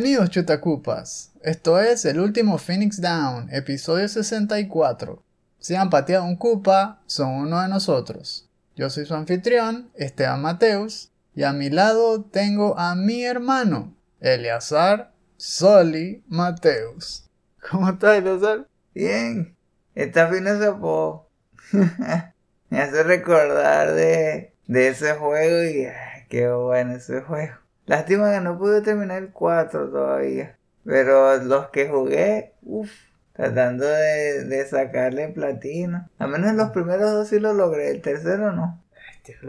Bienvenidos chutacupas. Esto es el último Phoenix Down, episodio 64. Si han pateado un cupa, son uno de nosotros. Yo soy su anfitrión, Esteban Mateus, y a mi lado tengo a mi hermano, Eleazar Soli Mateus. ¿Cómo estás, Eleazar? Bien, esta fin de po me hace recordar de, de ese juego y ay, qué bueno ese juego. Lástima que no pude terminar el 4 todavía. Pero los que jugué, uff, tratando de, de sacarle platino. Al menos los primeros dos sí lo logré, el tercero no.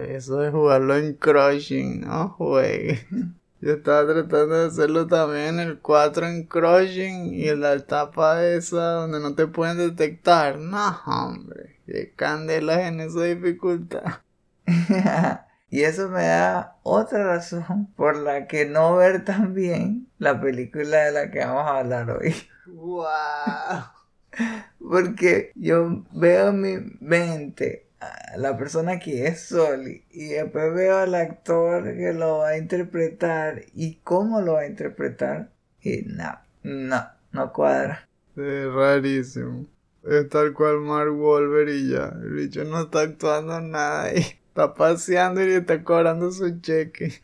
Eso de jugarlo en crushing, no juegue. Yo estaba tratando de hacerlo también el 4 en crushing y en la etapa esa donde no te pueden detectar. No, hombre, qué candelas en esa dificultad. y eso me da otra razón por la que no ver tan bien la película de la que vamos a hablar hoy. ¡Wow! Porque yo veo en mi mente la persona que es Soli y después veo al actor que lo va a interpretar y cómo lo va a interpretar y no, no, no cuadra. Es rarísimo. Es tal cual Mark Wolver y ya. El bicho no está actuando nada y está paseando y está cobrando su cheque.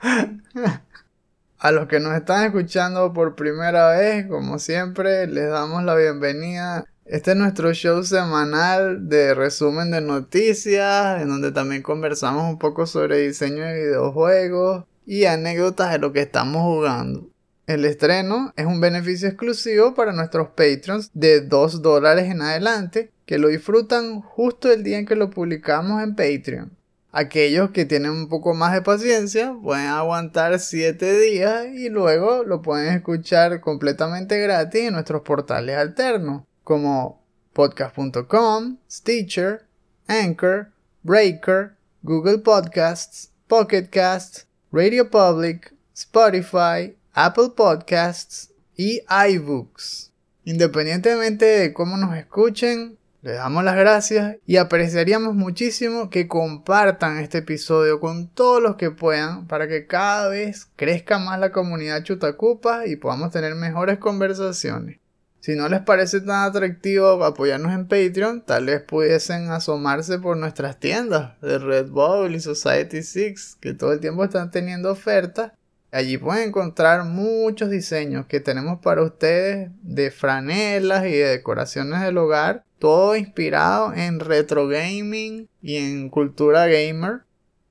A los que nos están escuchando por primera vez, como siempre, les damos la bienvenida este es nuestro show semanal de resumen de noticias, en donde también conversamos un poco sobre diseño de videojuegos y anécdotas de lo que estamos jugando. El estreno es un beneficio exclusivo para nuestros patrons de 2 dólares en adelante, que lo disfrutan justo el día en que lo publicamos en Patreon. Aquellos que tienen un poco más de paciencia pueden aguantar 7 días y luego lo pueden escuchar completamente gratis en nuestros portales alternos como podcast.com, Stitcher, Anchor, Breaker, Google Podcasts, Pocket Casts, Radio Public, Spotify, Apple Podcasts y iBooks. Independientemente de cómo nos escuchen, les damos las gracias y apreciaríamos muchísimo que compartan este episodio con todos los que puedan para que cada vez crezca más la comunidad Chutacupa y podamos tener mejores conversaciones. Si no les parece tan atractivo apoyarnos en Patreon, tal vez pudiesen asomarse por nuestras tiendas de Red Bull y Society 6, que todo el tiempo están teniendo ofertas. Allí pueden encontrar muchos diseños que tenemos para ustedes de franelas y de decoraciones del hogar, todo inspirado en retro gaming y en cultura gamer.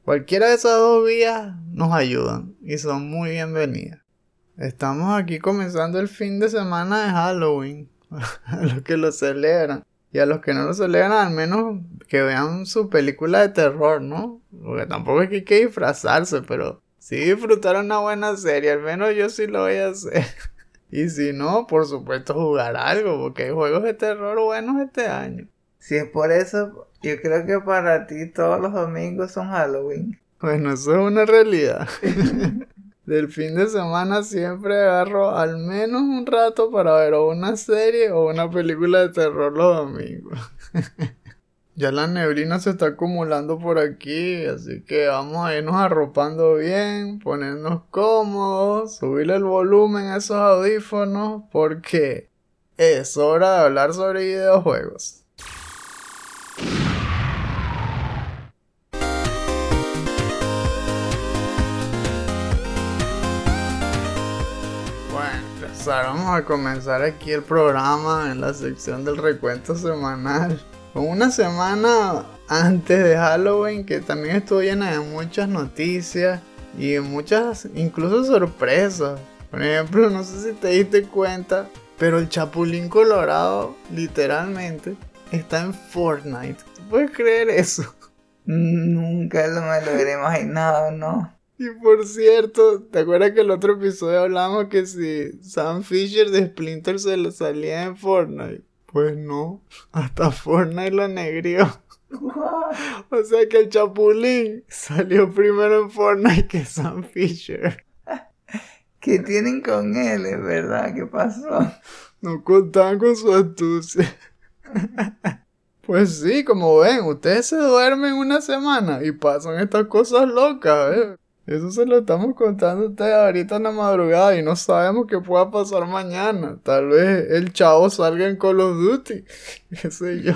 Cualquiera de esas dos vías nos ayudan y son muy bienvenidas. Estamos aquí comenzando el fin de semana de Halloween. a los que lo celebran. Y a los que no lo celebran, al menos que vean su película de terror, ¿no? Porque tampoco es que hay que disfrazarse, pero si disfrutar una buena serie, al menos yo sí lo voy a hacer. y si no, por supuesto jugar algo, porque hay juegos de terror buenos este año. Si es por eso, yo creo que para ti todos los domingos son Halloween. Bueno, eso es una realidad. del fin de semana siempre agarro al menos un rato para ver o una serie o una película de terror los domingos. ya la neblina se está acumulando por aquí, así que vamos a irnos arropando bien, ponernos cómodos, subirle el volumen a esos audífonos porque es hora de hablar sobre videojuegos. vamos a comenzar aquí el programa en la sección del recuento semanal. Con una semana antes de Halloween que también estuvo llena de muchas noticias y muchas incluso sorpresas. Por ejemplo, no sé si te diste cuenta, pero el Chapulín Colorado literalmente está en Fortnite. ¿Tú puedes creer eso? Nunca lo me lo hubiera imaginado, ¿no? Y por cierto, ¿te acuerdas que el otro episodio hablamos que si Sam Fisher de Splinter se le salía en Fortnite? Pues no, hasta Fortnite lo negrió. o sea que el Chapulín salió primero en Fortnite que Sam Fisher. ¿Qué tienen con él? Es verdad, ¿qué pasó? No contaban con su astucia. Pues sí, como ven, ustedes se duermen una semana y pasan estas cosas locas, ¿eh? Eso se lo estamos contando a ahorita en la madrugada y no sabemos qué pueda pasar mañana. Tal vez el chavo salga en Call of Duty, qué sé yo.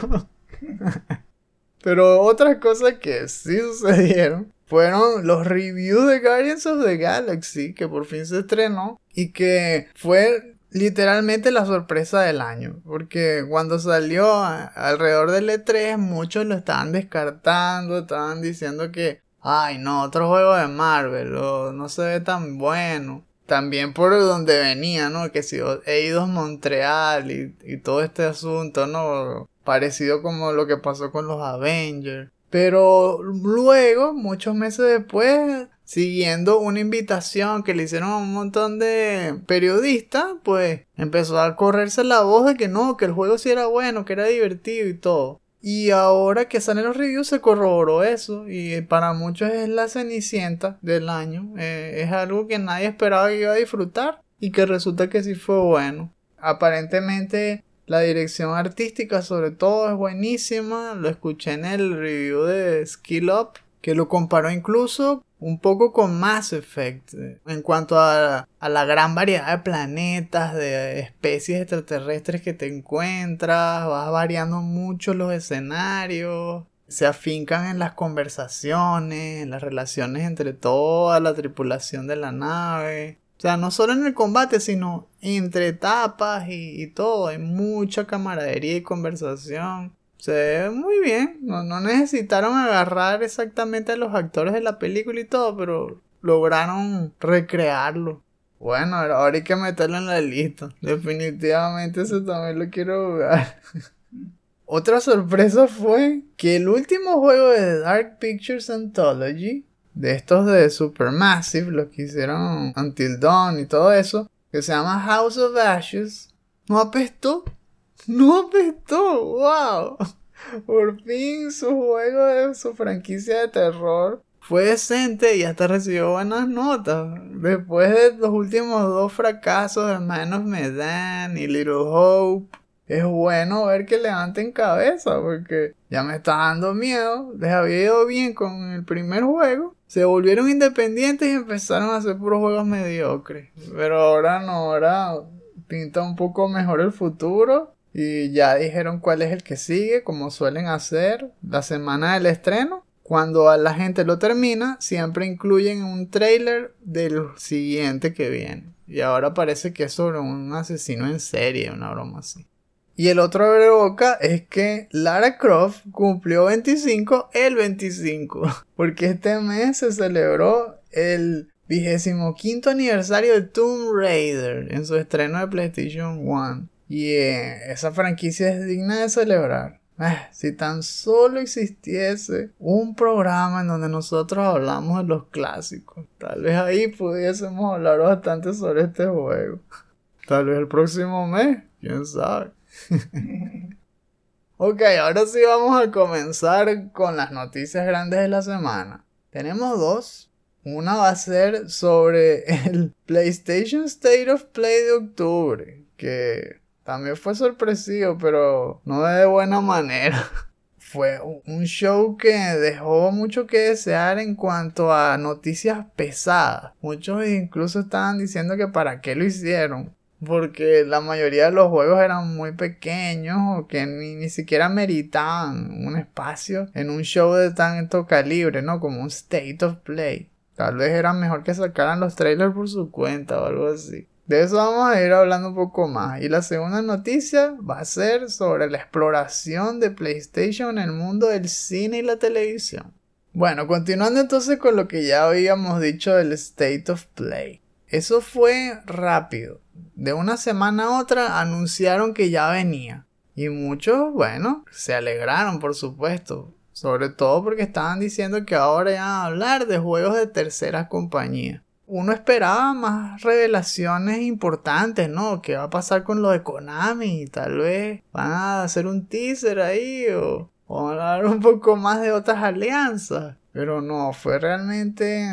Pero otras cosas que sí sucedieron fueron los reviews de Guardians of the Galaxy, que por fin se estrenó y que fue literalmente la sorpresa del año. Porque cuando salió alrededor del E3, muchos lo estaban descartando, estaban diciendo que, ay no, otro juego de Marvel, o no se ve tan bueno. También por donde venía, ¿no? Que si he ido a Montreal y, y todo este asunto, ¿no? Parecido como lo que pasó con los Avengers. Pero luego, muchos meses después, siguiendo una invitación que le hicieron a un montón de periodistas, pues empezó a correrse la voz de que no, que el juego sí era bueno, que era divertido y todo. Y ahora que salen los reviews se corroboró eso y para muchos es la cenicienta del año. Eh, es algo que nadie esperaba que iba a disfrutar y que resulta que sí fue bueno. Aparentemente la dirección artística sobre todo es buenísima. Lo escuché en el review de Skill Up, que lo comparó incluso un poco con Mass Effect en cuanto a, a, la gran variedad de planetas, de especies extraterrestres que te encuentras, vas variando mucho los escenarios, se afincan en las conversaciones, en las relaciones entre toda la tripulación de la nave. O sea, no solo en el combate, sino entre etapas y, todo. Hay mucha camaradería y conversación. Se ve muy bien. No, no, necesitaron agarrar exactamente a los actores de la película y todo, pero lograron recrearlo. Bueno, ahora hay que meterlo en la lista. Definitivamente eso también lo quiero jugar. Otra sorpresa fue que el último juego de Dark Pictures Anthology de estos de Supermassive, los que hicieron Until Dawn y todo eso, que se llama House of Ashes, no apestó. No apestó, wow. Por fin su juego de su franquicia de terror fue decente y hasta recibió buenas notas. Después de los últimos dos fracasos de Man of Medan y Little Hope, es bueno ver que levanten cabeza porque ya me está dando miedo. Les había ido bien con el primer juego se volvieron independientes y empezaron a hacer puros juegos mediocres. Pero ahora no, ahora pinta un poco mejor el futuro. Y ya dijeron cuál es el que sigue, como suelen hacer la semana del estreno. Cuando la gente lo termina, siempre incluyen un trailer del siguiente que viene. Y ahora parece que es sobre un asesino en serie, una broma así. Y el otro de boca es que Lara Croft cumplió 25 el 25. Porque este mes se celebró el vigésimo quinto aniversario de Tomb Raider en su estreno de PlayStation 1. Y eh, esa franquicia es digna de celebrar. Ah, si tan solo existiese un programa en donde nosotros hablamos de los clásicos, tal vez ahí pudiésemos hablar bastante sobre este juego. Tal vez el próximo mes, quién sabe. ok, ahora sí vamos a comenzar con las noticias grandes de la semana. Tenemos dos. Una va a ser sobre el PlayStation State of Play de octubre, que también fue sorpresivo, pero no de buena manera. Fue un show que dejó mucho que desear en cuanto a noticias pesadas. Muchos incluso estaban diciendo que para qué lo hicieron porque la mayoría de los juegos eran muy pequeños o que ni, ni siquiera meritaban un espacio en un show de tanto calibre, ¿no? Como un state of play. Tal vez era mejor que sacaran los trailers por su cuenta o algo así. De eso vamos a ir hablando un poco más. Y la segunda noticia va a ser sobre la exploración de PlayStation en el mundo del cine y la televisión. Bueno, continuando entonces con lo que ya habíamos dicho del State of Play. Eso fue rápido. De una semana a otra anunciaron que ya venía. Y muchos, bueno, se alegraron, por supuesto. Sobre todo porque estaban diciendo que ahora iban a hablar de juegos de terceras compañías. Uno esperaba más revelaciones importantes, ¿no? ¿Qué va a pasar con lo de Konami? Tal vez van a hacer un teaser ahí o, o van a hablar un poco más de otras alianzas. Pero no, fue realmente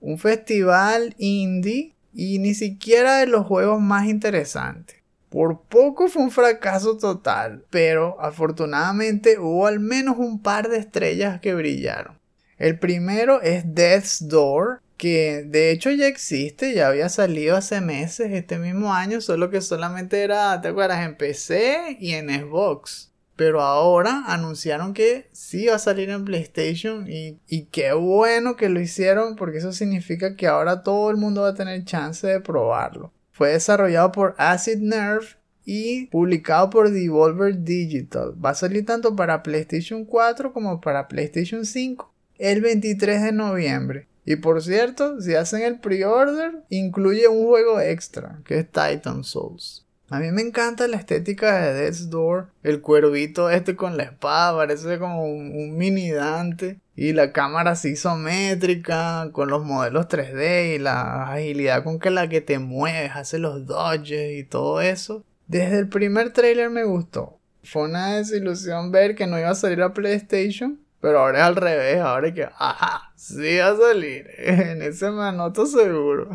un festival indie y ni siquiera de los juegos más interesantes. Por poco fue un fracaso total, pero afortunadamente hubo al menos un par de estrellas que brillaron. El primero es Death's Door, que de hecho ya existe, ya había salido hace meses este mismo año, solo que solamente era, ¿te acuerdas? En PC y en Xbox. Pero ahora anunciaron que sí va a salir en PlayStation y, y qué bueno que lo hicieron porque eso significa que ahora todo el mundo va a tener chance de probarlo. Fue desarrollado por Acid Nerve y publicado por Devolver Digital. Va a salir tanto para PlayStation 4 como para PlayStation 5 el 23 de noviembre. Y por cierto, si hacen el pre-order, incluye un juego extra, que es Titan Souls. A mí me encanta la estética de Death's Door. El cuervito este con la espada parece como un, mini Dante. Y la cámara así isométrica, con los modelos 3D y la agilidad con que la que te mueves, hace los dodges y todo eso. Desde el primer trailer me gustó. Fue una desilusión ver que no iba a salir a PlayStation. Pero ahora es al revés, ahora es que, ajá, sí va a salir. En ese me anoto seguro.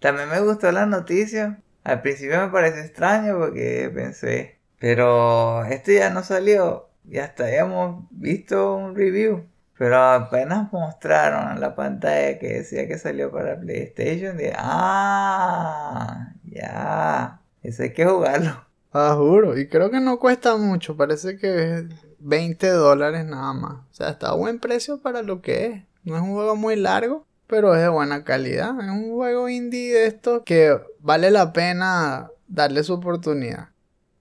También me gustó la noticia al principio me parece extraño porque pensé, pero este ya no salió y hasta habíamos visto un review. Pero apenas mostraron en la pantalla que decía que salió para PlayStation, dije, ah, ya, eso hay que jugarlo. Ah, juro, y creo que no cuesta mucho, parece que 20 dólares nada más. O sea, está a buen precio para lo que es. No es un juego muy largo, pero es de buena calidad. Es un juego indie de esto que vale la pena darle su oportunidad.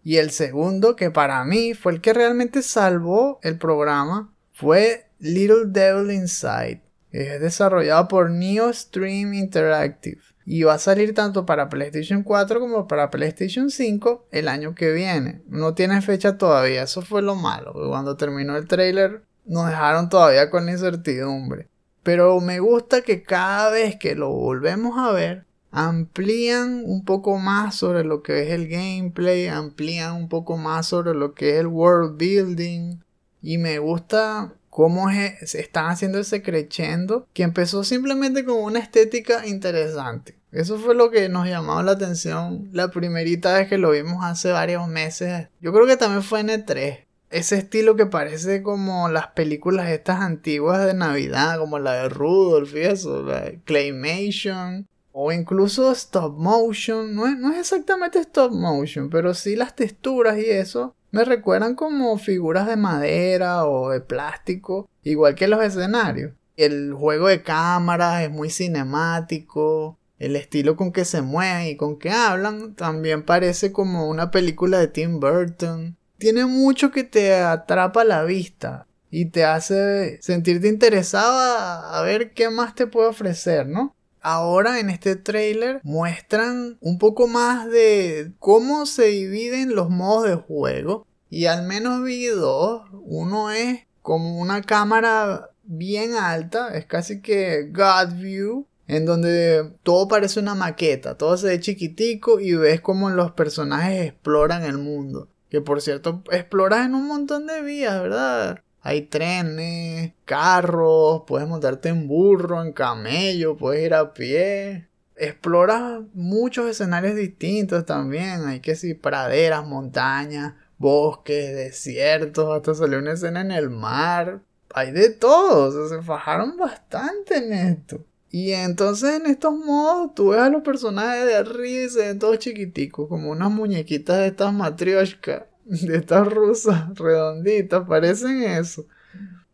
Y el segundo, que para mí fue el que realmente salvó el programa, fue Little Devil Inside. Es desarrollado por Neo Stream Interactive. Y va a salir tanto para PlayStation 4 como para PlayStation 5 el año que viene. No tiene fecha todavía, eso fue lo malo. Cuando terminó el trailer nos dejaron todavía con la incertidumbre. Pero me gusta que cada vez que lo volvemos a ver, amplían un poco más sobre lo que es el gameplay, amplían un poco más sobre lo que es el world building. Y me gusta cómo se están haciendo ese crescendo que empezó simplemente con una estética interesante. Eso fue lo que nos llamó la atención la primerita vez que lo vimos hace varios meses. Yo creo que también fue en E3 ese estilo que parece como las películas estas antiguas de Navidad, como la de Rudolph y eso, la Claymation, o incluso stop motion, no es, no es exactamente stop motion, pero sí las texturas y eso me recuerdan como figuras de madera o de plástico, igual que los escenarios. El juego de cámaras es muy cinemático, el estilo con que se mueven y con que hablan también parece como una película de Tim Burton tiene mucho que te atrapa la vista y te hace sentirte interesado a, ver qué más te puede ofrecer, ¿no? Ahora en este trailer muestran un poco más de cómo se dividen los modos de juego y al menos vi dos. Uno es como una cámara bien alta, es casi que God View, en donde todo parece una maqueta, todo se ve chiquitico y ves como los personajes exploran el mundo. Que por cierto, exploras en un montón de vías, ¿verdad? Hay trenes, carros, puedes montarte en burro, en camello, puedes ir a pie. Exploras muchos escenarios distintos también. Hay que si praderas, montañas, bosques, desiertos, hasta salió una escena en el mar. Hay de todo, se fajaron bastante en esto. Y entonces en estos modos tú ves a los personajes de arriba y se ven todos chiquiticos, como unas muñequitas de estas matrioshka, de estas rusas redonditas, parecen eso.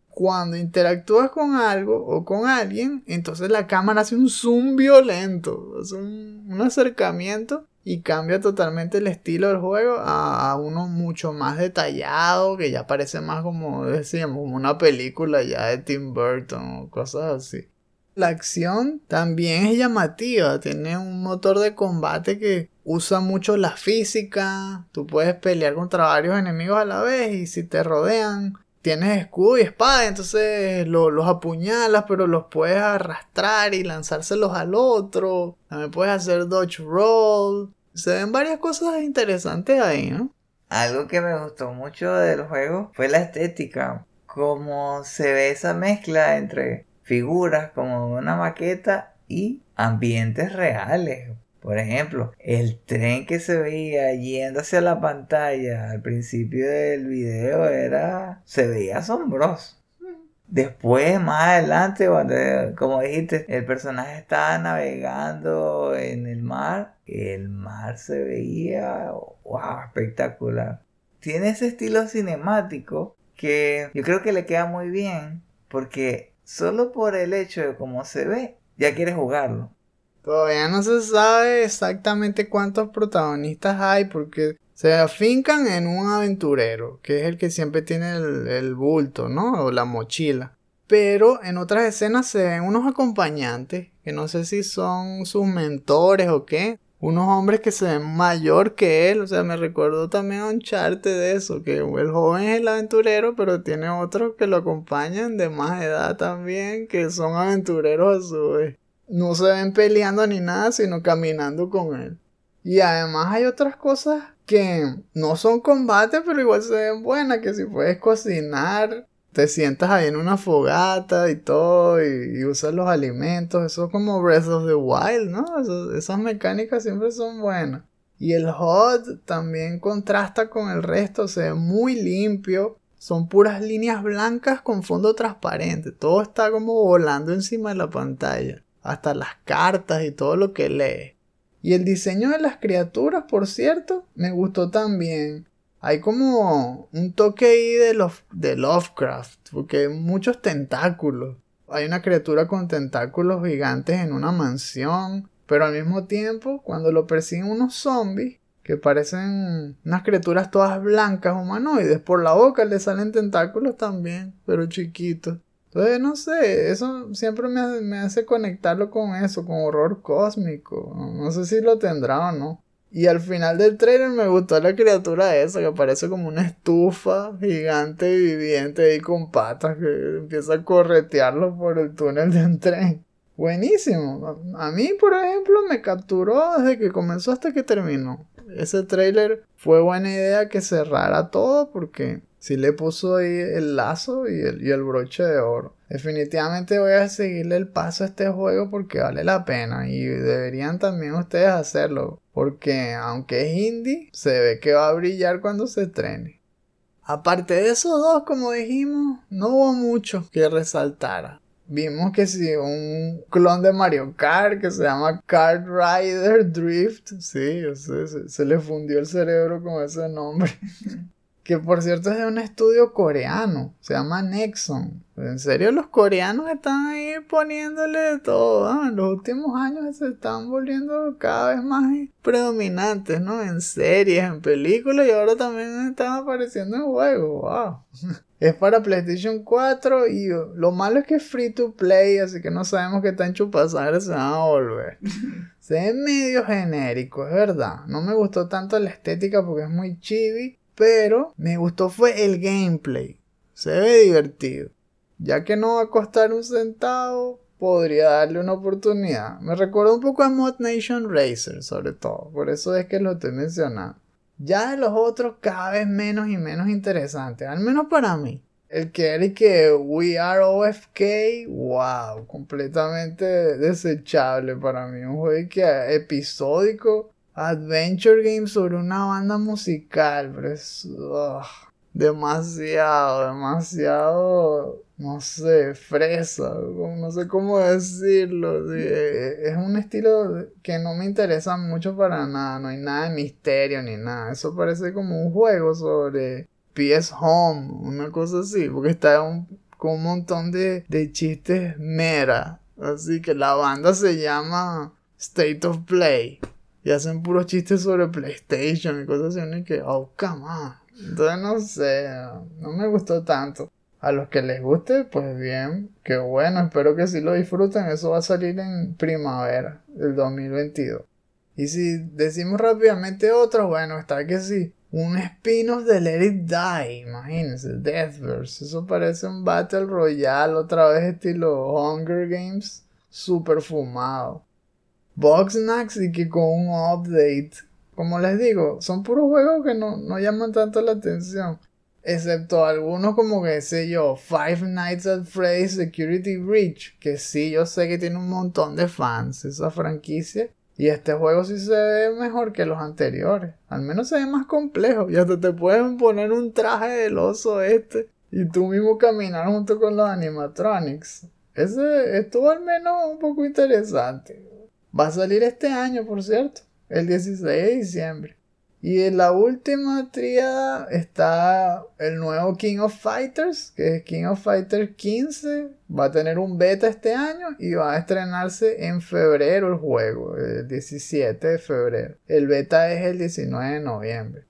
Cuando interactúas con algo o con alguien, entonces la cámara hace un zoom violento, hace un, acercamiento y cambia totalmente el estilo del juego a, uno mucho más detallado, que ya parece más como como una película ya de Tim Burton o cosas así. La acción también es llamativa, tiene un motor de combate que usa mucho la física, tú puedes pelear contra varios enemigos a la vez y si te rodean tienes escudo y espada, entonces los apuñalas, pero los puedes arrastrar y lanzárselos al otro. También puedes hacer dodge roll. Se ven varias cosas interesantes ahí, ¿no? Algo que me gustó mucho del juego fue la estética. Como se ve esa mezcla entre figuras como una maqueta y ambientes reales. Por ejemplo, el tren que se veía yendo hacia la pantalla al principio del video era. se veía asombroso. Después, más adelante, cuando, como dijiste, el personaje estaba navegando en el mar, el mar se veía, espectacular. Tiene ese estilo cinemático que yo creo que le queda muy bien, porque solo por el hecho de cómo se ve, ya quieres jugarlo. Todavía no se sabe exactamente cuántos protagonistas hay porque se afincan en un aventurero, que es el que siempre tiene el, bulto, ¿no? O la mochila. Pero en otras escenas se ven unos acompañantes, que no sé si son sus mentores o qué. Unos hombres que se ven mayor que él. O sea, me recuerdo también a un charte de eso, que el joven es el aventurero, pero tiene otros que lo acompañan de más edad también, que son aventureros a su vez. No se ven peleando ni nada, sino caminando con él. Y además hay otras cosas que no son combate, pero igual se ven buenas, que si puedes cocinar, te sientas ahí en una fogata y todo, y, usas los alimentos, eso es como Breath of the Wild, ¿no? esas mecánicas siempre son buenas. Y el HUD también contrasta con el resto, se ve muy limpio. Son puras líneas blancas con fondo transparente. Todo está como volando encima de la pantalla. Hasta las cartas y todo lo que lee. Y el diseño de las criaturas, por cierto, me gustó también. Hay como un toque ahí de, de Lovecraft, porque hay muchos tentáculos. Hay una criatura con tentáculos gigantes en una mansión, pero al mismo tiempo, cuando lo persiguen unos zombies, que parecen unas criaturas todas blancas humanoides, por la boca le salen tentáculos también, pero chiquitos. Entonces, no sé, eso siempre me hace, conectarlo con eso, con horror cósmico. No, sé si lo tendrá o no. Y al final del trailer me gustó la criatura esa que parece como una estufa gigante viviente ahí con patas que empieza a corretearlo por el túnel de un tren. Buenísimo. A mí, por ejemplo, me capturó desde que comenzó hasta que terminó. Ese trailer fue buena idea que cerrara todo porque si le puso ahí el lazo y el, y el broche de oro. Definitivamente voy a seguirle el paso a este juego porque vale la pena y deberían también ustedes hacerlo porque aunque es indie se ve que va a brillar cuando se estrene. Aparte de esos dos, como dijimos, no hubo mucho que resaltara. Vimos que si un clon de Mario Kart que se llama Kart Rider Drift, sí, se, se le fundió el cerebro con ese nombre. que por cierto es de un estudio coreano, se llama Nexon. En serio, los coreanos están ahí poniéndole de todo. En los últimos años se están volviendo cada vez más predominantes, ¿no? En series, en películas y ahora también están apareciendo en juegos. ¡Wow! Es para PlayStation 4 y lo malo es que es free to play, así que no sabemos qué tan chupasangre se van a volver. se ve medio genérico, es verdad. No me gustó tanto la estética porque es muy chibi pero me gustó fue el gameplay. Se ve divertido. Ya que no va a costar un centavo, podría darle una oportunidad. Me recuerda un poco a Mod Nation Racer, sobre todo. Por eso es que lo estoy mencionando. Ya de los otros, cada vez menos y menos interesantes. Al menos para mí. El que era que We Are OFK, wow, completamente desechable para mí. Un juego que episódico adventure game sobre una banda musical, pero es demasiado, demasiado, no sé, fresa, no sé cómo decirlo. es un estilo que no me interesa mucho para nada, no hay nada de misterio ni nada. Eso parece como un juego sobre PS Home, una cosa así, porque está con un montón de, de chistes mera. Así que la banda se llama State of Play. Y hacen puros chistes sobre PlayStation y cosas así. Y que, oh, come on. Entonces no sé, no me gustó tanto. A los que les guste, pues bien, qué bueno, espero que sí lo disfruten. Eso va a salir en primavera del 2022. Y si decimos rápidamente otro, bueno, está que sí. Un spin-off de Let It Die, imagínense, Deathverse. Eso parece un Battle Royale, otra vez estilo Hunger Games, super fumado. Boxnax y que con un update. Como les digo, son puros juegos que no, no llaman tanto la atención. Excepto algunos como que sé yo, Five Nights at Freddy's Security Breach. Que sí, yo sé que tiene un montón de fans esa franquicia. Y este juego sí se ve mejor que los anteriores. Al menos se ve más complejo. Y hasta te pueden poner un traje del oso este. Y tú mismo caminar junto con los animatronics. Ese estuvo al menos un poco interesante. Va a salir este año, por cierto. El 16 de diciembre. Y en la última tríada está el nuevo King of Fighters, que es King of Fighters 15. Va a tener un beta este año y va a estrenarse en febrero el juego, el 17 de febrero. El beta es el 19 de noviembre.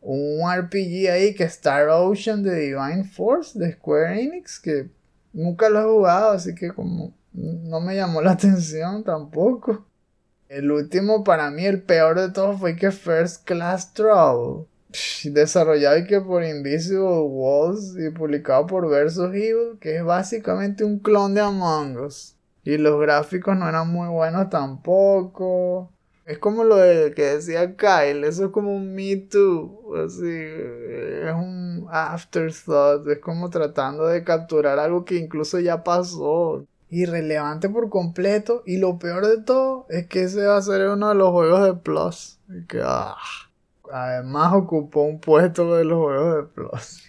Un RPG ahí que es Star Ocean de Divine Force de Square Enix, que nunca lo he jugado, así que como no me llamó la atención tampoco. El último, para mí, el peor de todos fue que First Class Trouble. Desarrollado y que por Invisible Walls y publicado por Versus Evil, que es básicamente un clon de Among Us. Y los gráficos no eran muy buenos tampoco. Es como lo de que decía Kyle, eso es como un Me Too, así, es un afterthought, es como tratando de capturar algo que incluso ya pasó irrelevante por completo. Y lo peor de todo es que ese va a ser uno de los juegos de Plus. Que ah, además ocupó un puesto de los juegos de Plus.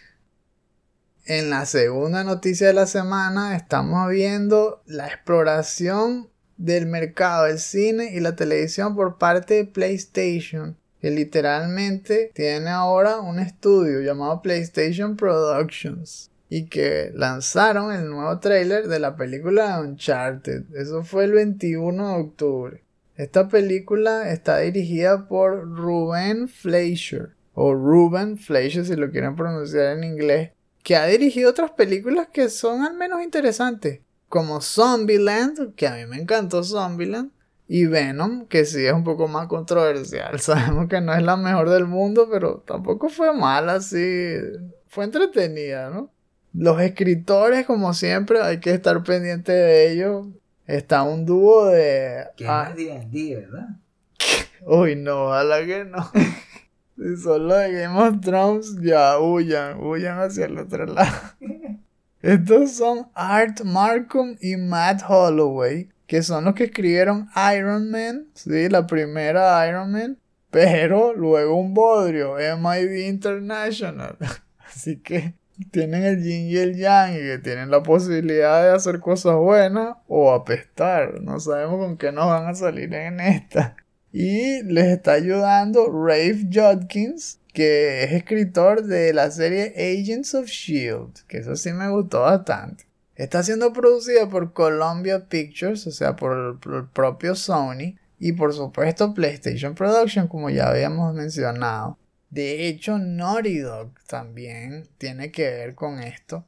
En la segunda noticia de la semana estamos viendo la exploración del mercado del cine y la televisión por parte de PlayStation, que literalmente tiene ahora un estudio llamado PlayStation Productions y que lanzaron el nuevo trailer de la película Uncharted. Eso fue el 21 de octubre. Esta película está dirigida por Ruben Fleischer, o Ruben Fleischer si lo quieren pronunciar en inglés, que ha dirigido otras películas que son al menos interesantes, como Zombieland, que a mí me encantó Zombieland, y Venom, que sí es un poco más controversial. Sabemos que no es la mejor del mundo, pero tampoco fue mala, así. Fue entretenida, ¿no? Los escritores, como siempre, hay que estar pendiente de ellos. Está un dúo de. Que ah, no es D&D, ¿verdad? Uy, no, ojalá que no. si son los de Game of Thrones, ya huyan, huyan hacia el otro lado. Estos son Art Markham y Matt Holloway, que son los que escribieron Iron Man, sí, la primera Iron Man, pero luego un bodrio, MIB International. Así que tienen el yin y el yang y que tienen la posibilidad de hacer cosas buenas o apestar. No sabemos con qué nos van a salir en esta. Y les está ayudando Rafe Judkins, que es escritor de la serie Agents of Shield, que eso sí me gustó bastante. Está siendo producida por Columbia Pictures, o sea, por el propio Sony, y por supuesto PlayStation Production, como ya habíamos mencionado. De hecho, Naughty Dog también tiene que ver con esto.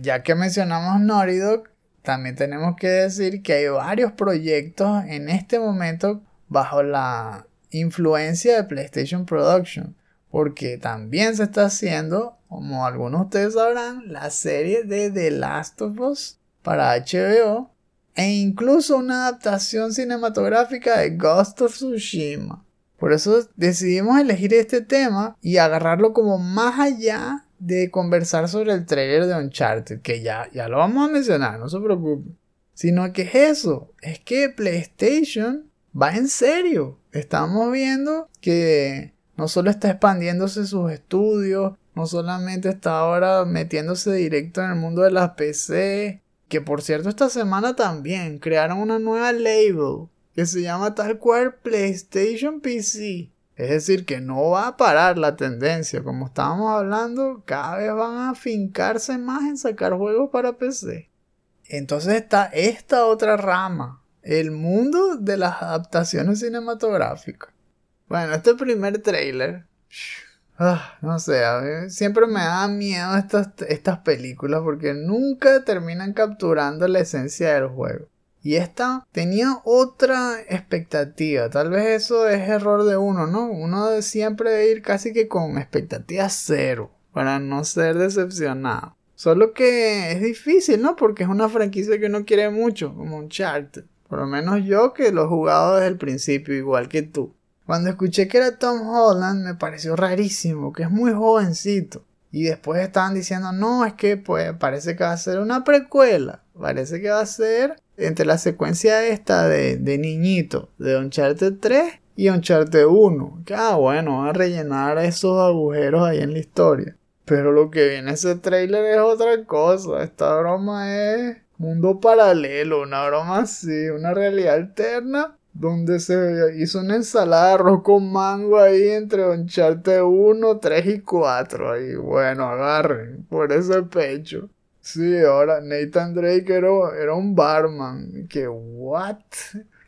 Ya que mencionamos Naughty Dog, también tenemos que decir que hay varios proyectos en este momento bajo la influencia de PlayStation Production. Porque también se está haciendo, como algunos de ustedes sabrán, la serie de The Last of Us para HBO e incluso una adaptación cinematográfica de Ghost of Tsushima. Por eso decidimos elegir este tema y agarrarlo como más allá de conversar sobre el trailer de Uncharted, que ya, ya lo vamos a mencionar, no se preocupen. Sino que es eso, es que PlayStation va en serio. Estamos viendo que no solo está expandiéndose sus estudios, no solamente está ahora metiéndose directo en el mundo de las PC, que por cierto esta semana también crearon una nueva label que se llama tal cual PlayStation PC. Es decir, que no va a parar la tendencia. Como estábamos hablando, cada vez van a fincarse más en sacar juegos para PC. Entonces está esta otra rama, el mundo de las adaptaciones cinematográficas. Bueno, este primer trailer, ah, no sé, siempre me da miedo estas, estas películas porque nunca terminan capturando la esencia del juego. Y esta tenía otra expectativa. Tal vez eso es error de uno, ¿no? Uno siempre debe ir casi que con expectativa cero para no ser decepcionado. Solo que es difícil, ¿no? Porque es una franquicia que uno quiere mucho, como un Uncharted. Por lo menos yo que lo he jugado desde el principio, igual que tú. Cuando escuché que era Tom Holland me pareció rarísimo, que es muy jovencito. Y después estaban diciendo, no, es que pues parece que va a ser una precuela. Parece que va a ser entre la secuencia esta de, de niñito de Uncharted 3 y Uncharted 1. Que ah, bueno, van a rellenar esos agujeros ahí en la historia. Pero lo que viene ese trailer es otra cosa. Esta broma es mundo paralelo, una broma así, una realidad alterna donde se hizo una ensalada de arroz con mango ahí entre Uncharted 1, 3 y 4. Ahí, bueno, agarren por ese pecho. Sí, ahora Nathan Drake era, era un barman. Que, what?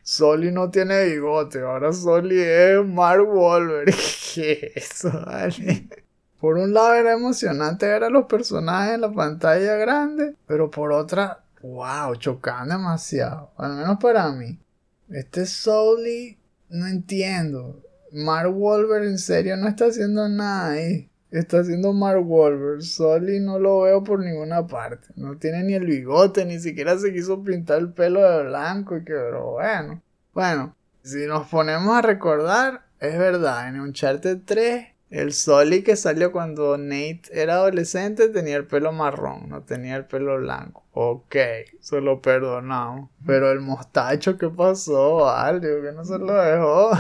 Soli no tiene bigote, ahora Soli es Mark Wahlberg. ¿Qué es eso, vale? Por un lado era emocionante ver a los personajes en la pantalla grande, pero por otra, wow, chocaban demasiado, al menos para mí. Este Soli, no entiendo. Mark Wahlberg en serio no está haciendo nada ahí. Está haciendo Mark Wahlberg. Soli no lo veo por ninguna parte. No tiene ni el bigote, ni siquiera se quiso pintar el pelo de blanco. Y que, pero bueno. Bueno, si nos ponemos a recordar, es verdad, en Uncharted 3, el Soli que salió cuando Nate era adolescente tenía el pelo marrón, no tenía el pelo blanco. Ok, se lo perdonamos. Pero el mostacho, ¿qué pasó? Algo que no se lo dejó.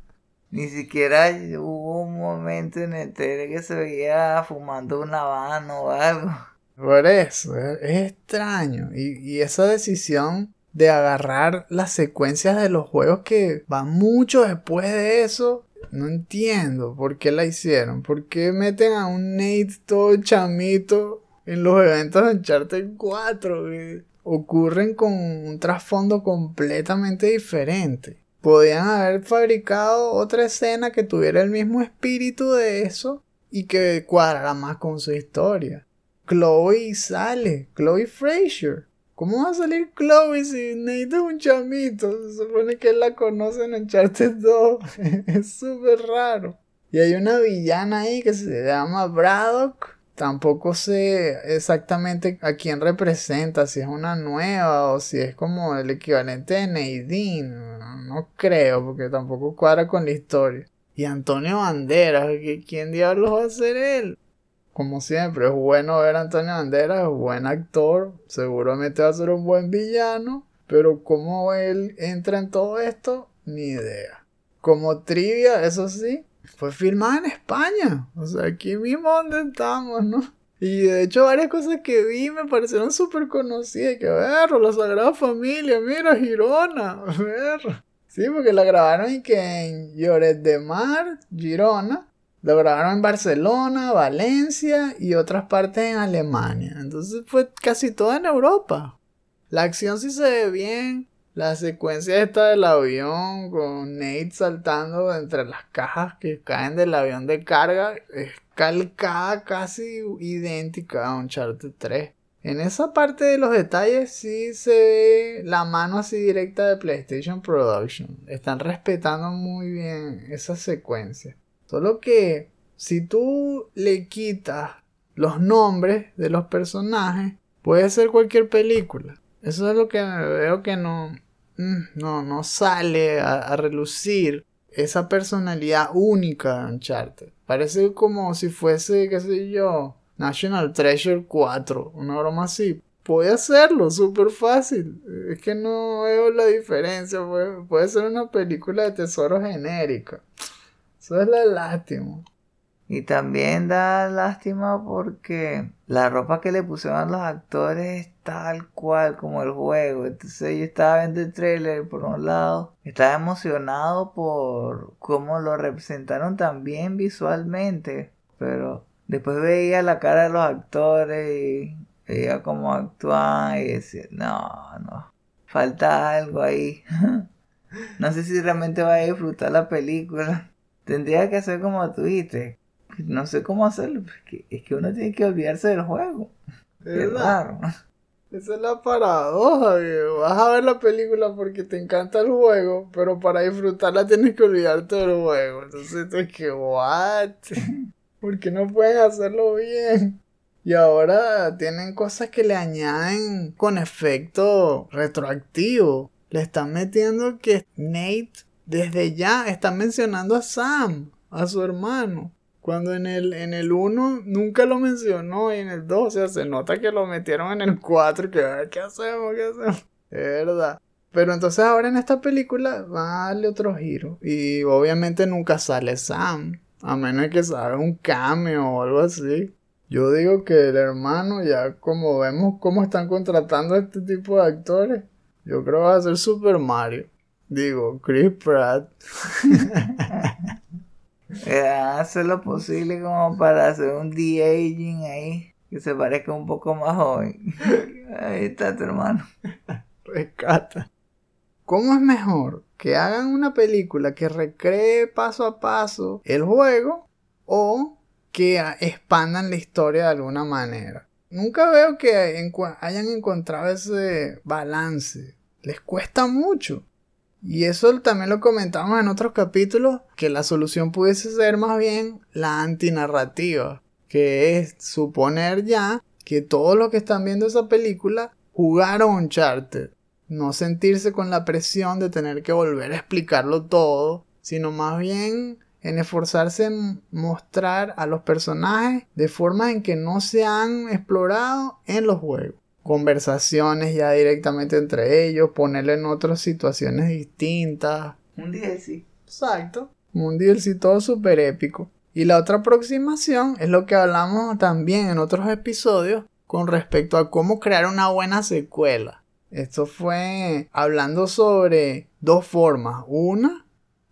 Ni siquiera hubo un momento en el tele que se veía fumando un habano o algo. Por eso, es, extraño. Y, y, esa decisión de agarrar las secuencias de los juegos que van mucho después de eso, no entiendo por qué la hicieron. ¿Por qué meten a un Nate todo chamito en los eventos de Uncharted 4? Que ocurren con un trasfondo completamente diferente podían haber fabricado otra escena que tuviera el mismo espíritu de eso y que cuadrara más con su historia. Chloe sale, Chloe Fraser. ¿Cómo va a salir Chloe si es un chamito? Se supone que él la conoce en Uncharted 2. es súper raro. Y hay una villana ahí que se llama Braddock tampoco sé exactamente a quién representa, si es una nueva o si es como el equivalente de Nadine. No creo, porque tampoco cuadra con la historia. Y Antonio Banderas, ¿quién diablos va a ser él? Como siempre, es bueno ver a Antonio Banderas, buen actor, seguramente va a ser un buen villano, pero cómo él entra en todo esto, ni idea. Como trivia, eso sí, fue filmada en España. O sea, aquí mismo donde estamos, ¿no? Y de hecho varias cosas que vi me parecieron súper conocidas. Que ver, la Sagrada Familia, mira, Girona, ver. Sí, porque la grabaron y que en Lloret de Mar, Girona. Lo grabaron en Barcelona, Valencia y otras partes en Alemania. Entonces fue casi toda en Europa. La acción sí se ve bien. La secuencia esta del avión con Nate saltando entre las cajas que caen del avión de carga es calcada casi idéntica a Uncharted 3. En esa parte de los detalles sí se ve la mano así directa de PlayStation Production. Están respetando muy bien esa secuencia. Solo que si tú le quitas los nombres de los personajes, puede ser cualquier película. Eso es lo que veo que no, mm, no, no sale a, relucir esa personalidad única de Uncharted. Parece como si fuese, qué sé yo, National Treasure 4, una broma así. Puede hacerlo, súper fácil. Es que no veo la diferencia. Puede, puede ser una película de tesoro genérica. Eso es la lástima. Y también da lástima porque la ropa que le pusieron los actores es tal cual como el juego. Entonces yo estaba viendo el trailer por un lado, estaba emocionado por cómo lo representaron también visualmente. Pero después veía la cara de los actores y veía cómo actuaban y decía, no, no, falta algo ahí. no sé si realmente va a disfrutar la película. Tendría que hacer como tú dijiste, no sé cómo hacerlo, porque es que uno tiene que olvidarse del juego. Es raro. Esa es la paradoja, Vas a ver la película porque te encanta el juego, pero para disfrutarla tienes que olvidarte del juego. Entonces tú es que, ¿what? porque no pueden hacerlo bien. Y ahora tienen cosas que le añaden con efecto retroactivo. Le están metiendo que Nate desde ya está mencionando a Sam, a su hermano. Cuando en el, en el 1 nunca lo mencionó y en el 2, o sea, se nota que lo metieron en el 4 que, ¿qué hacemos? ¿Qué hacemos? Es verdad. Pero entonces ahora en esta película va a darle otro giro. Y obviamente nunca sale Sam. A menos que salga un cameo o algo así. Yo digo que el hermano, ya como vemos cómo están contratando a este tipo de actores, yo creo que va a ser Super Mario. Digo, Chris Pratt. Eh, hacer lo posible como para hacer un de-aging ahí. Que se parezca un poco más joven. Ahí está tu hermano. Rescata. ¿Cómo es mejor que hagan una película que recree paso a paso el juego o que expandan la historia de alguna manera? Nunca veo que hayan encontrado ese balance. Les cuesta mucho. Y eso también lo comentamos en otros capítulos, que la solución pudiese ser más bien la antinarrativa, que es suponer ya que todos los que están viendo esa película jugaron Uncharted. No sentirse con la presión de tener que volver a explicarlo todo, sino más bien en esforzarse en mostrar a los personajes de forma en que no se han explorado en los juegos conversaciones ya directamente entre ellos, ponerle en otras situaciones distintas. Un DLC. Exacto. Un DLC todo súper épico. Y la otra aproximación es lo que hablamos también en otros episodios con respecto a cómo crear una buena secuela. Esto fue hablando sobre dos formas. Una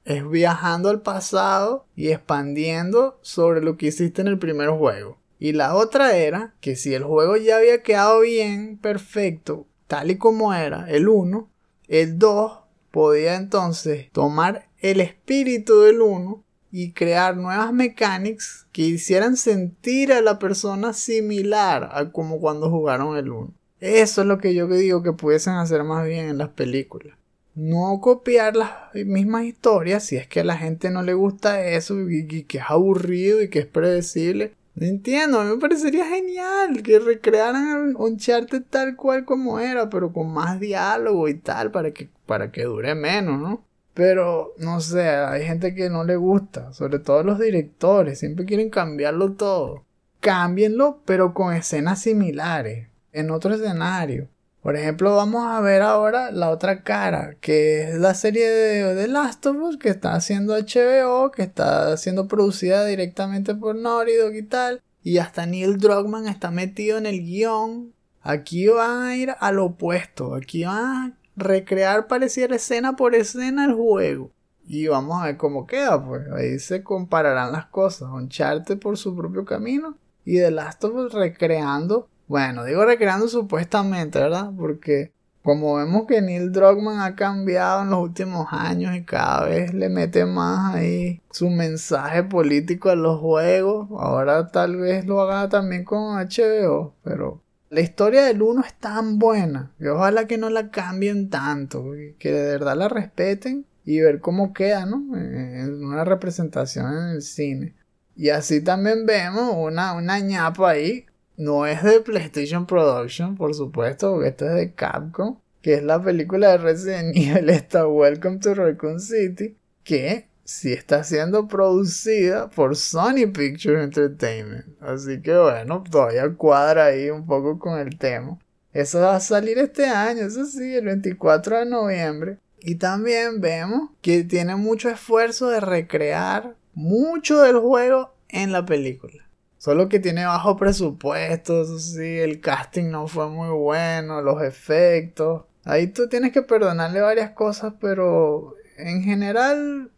es viajando al pasado y expandiendo sobre lo que hiciste en el primer juego. Y la otra era que si el juego ya había quedado bien, perfecto, tal y como era, el 1, el 2 podía entonces tomar el espíritu del 1 y crear nuevas mechanics que hicieran sentir a la persona similar a como cuando jugaron el 1. Eso es lo que yo digo que pudiesen hacer más bien en las películas. No copiar las mismas historias si es que a la gente no le gusta eso y que es aburrido y que es predecible. Entiendo, me parecería genial que recrearan Uncharted tal cual como era, pero con más diálogo y tal, para que, para que dure menos, ¿no? Pero, no sé, hay gente que no le gusta, sobre todo los directores, siempre quieren cambiarlo todo. Cámbienlo, pero con escenas similares, en otro escenario. Por ejemplo, vamos a ver ahora la otra cara, que es la serie de The Last of Us que está haciendo HBO, que está siendo producida directamente por Naughty y tal. Y hasta Neil Druckmann está metido en el guion. Aquí van a ir al opuesto. Aquí van a recrear pareciera escena por escena el juego. Y vamos a ver cómo queda, pues. Ahí se compararán las cosas. Uncharted por su propio camino y The Last of Us recreando bueno, digo recreando supuestamente, ¿verdad? Porque como vemos que Neil Druckmann ha cambiado en los últimos años y cada vez le mete más ahí su mensaje político a los juegos, ahora tal vez lo haga también con HBO, pero la historia del 1 es tan buena que ojalá que no la cambien tanto, que de verdad la respeten y ver cómo queda, ¿no? En una representación en el cine. Y así también vemos una, una ñapa ahí no es de PlayStation Production, por supuesto, porque esto es de Capcom, que es la película de Resident Evil, esta Welcome to Raccoon City, que sí está siendo producida por Sony Pictures Entertainment. Así que bueno, todavía cuadra ahí un poco con el tema. Eso va a salir este año, eso sí, el 24 de noviembre. Y también vemos que tiene mucho esfuerzo de recrear mucho del juego en la película. Solo que tiene bajo presupuesto, eso sí, el casting no fue muy bueno, los efectos. Ahí tú tienes que perdonarle varias cosas, pero en general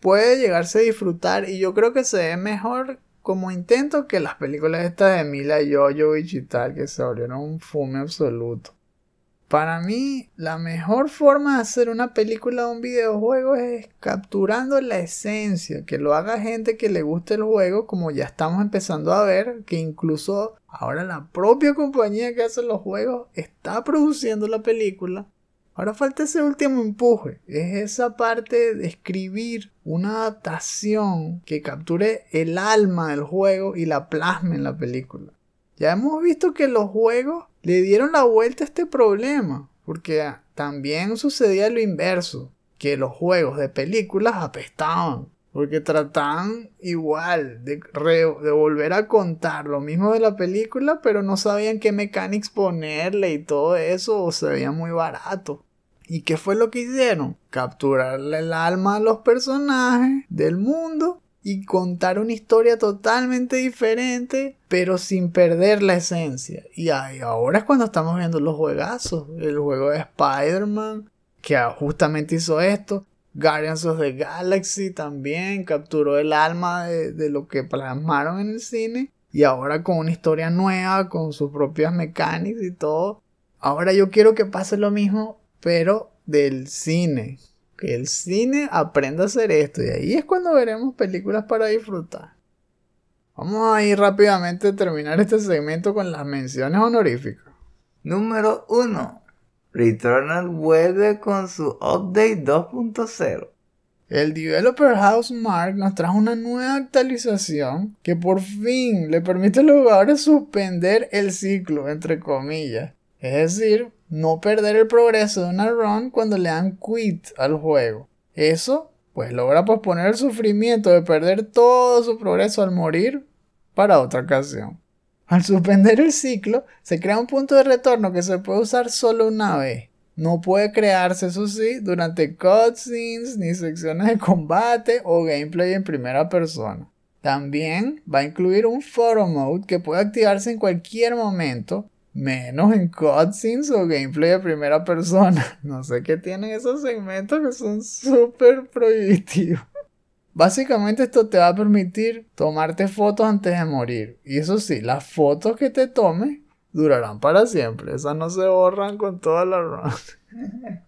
puede llegarse a disfrutar y yo creo que se ve mejor como intento que las películas estas de Mila Jovovich y tal, que se volvieron un fume absoluto. Para mí, la mejor forma de hacer una película o un videojuego es capturando la esencia, que lo haga gente que le guste el juego, como ya estamos empezando a ver, que incluso ahora la propia compañía que hace los juegos está produciendo la película. Ahora falta ese último empuje, es esa parte de escribir una adaptación que capture el alma del juego y la plasme en la película. Ya hemos visto que los juegos le dieron la vuelta a este problema, porque también sucedía lo inverso, que los juegos de películas apestaban. Porque trataban igual de, de volver a contar lo mismo de la película, pero no sabían qué mechanics ponerle y todo eso, o se veía muy barato. ¿Y qué fue lo que hicieron? Capturarle el alma a los personajes del mundo y contar una historia totalmente diferente, pero sin perder la esencia. Y ahora es cuando estamos viendo los juegazos. El juego de Spider-Man, que justamente hizo esto. Guardians of the Galaxy también capturó el alma de, de lo que plasmaron en el cine. Y ahora con una historia nueva, con sus propias mecánicas y todo. Ahora yo quiero que pase lo mismo pero del cine. Que el cine aprenda a hacer esto y ahí es cuando veremos películas para disfrutar. Vamos a ir rápidamente a terminar este segmento con las menciones honoríficas. Número 1. Returnal vuelve con su update 2.0. El Developer House Mark nos trajo una nueva actualización que por fin le permite a los jugadores suspender el ciclo, entre comillas. Es decir, no perder el progreso de una run cuando le dan quit al juego. Eso, pues logra posponer el sufrimiento de perder todo su progreso al morir para otra ocasión. Al suspender el ciclo, se crea un punto de retorno que se puede usar solo una vez. No puede crearse, eso sí, durante cutscenes, ni secciones de combate o gameplay en primera persona. También va a incluir un photo mode que puede activarse en cualquier momento Menos en cutscenes o gameplay de primera persona. No sé qué tienen esos segmentos que son súper prohibitivos. Básicamente esto te va a permitir tomarte fotos antes de morir. Y eso sí, las fotos que te tomes durarán para siempre. Esas no se borran con toda la run.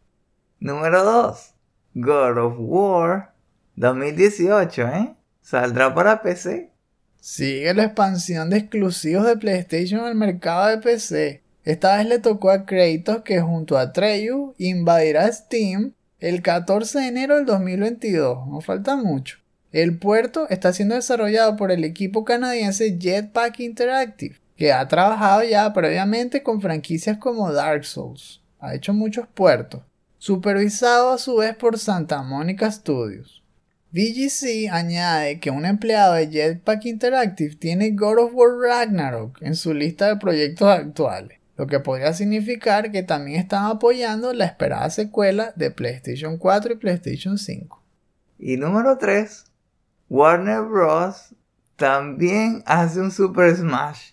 Número 2. God of War 2018, ¿eh? Saldrá para PC. Sigue la expansión de exclusivos de PlayStation al mercado de PC. Esta vez le tocó a Kratos que junto a Treyu invadirá Steam el 14 de enero del 2022. No falta mucho. El puerto está siendo desarrollado por el equipo canadiense Jetpack Interactive, que ha trabajado ya previamente con franquicias como Dark Souls. Ha hecho muchos puertos. Supervisado a su vez por Santa Monica Studios. VGC añade que un empleado de Jetpack Interactive tiene God of War Ragnarok en su lista de proyectos actuales, lo que podría significar que también están apoyando la esperada secuela de PlayStation 4 y PlayStation 5. Y número 3, Warner Bros. también hace un Super Smash.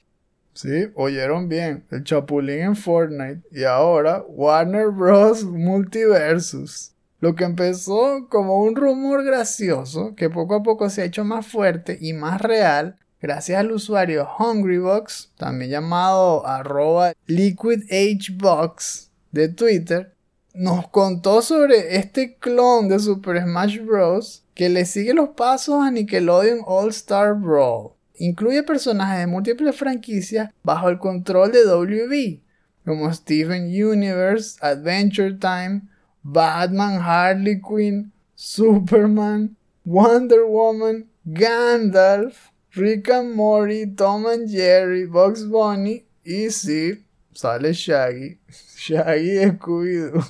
Sí, oyeron bien, el Chapulín en Fortnite y ahora Warner Bros. Multiversus. Lo que empezó como un rumor gracioso que poco a poco se ha hecho más fuerte y más real gracias al usuario Hungrybox, también llamado arroba LiquidHbox de Twitter, nos contó sobre este clon de Super Smash Bros. que le sigue los pasos a Nickelodeon All Star Brawl. Incluye personajes de múltiples franquicias bajo el control de WB, como Steven Universe, Adventure Time, Batman, Harley Quinn, Superman, Wonder Woman, Gandalf, Rick and Morty, Tom and Jerry, Bugs Bunny y sí, sale Shaggy. Shaggy de Scooby-Doo.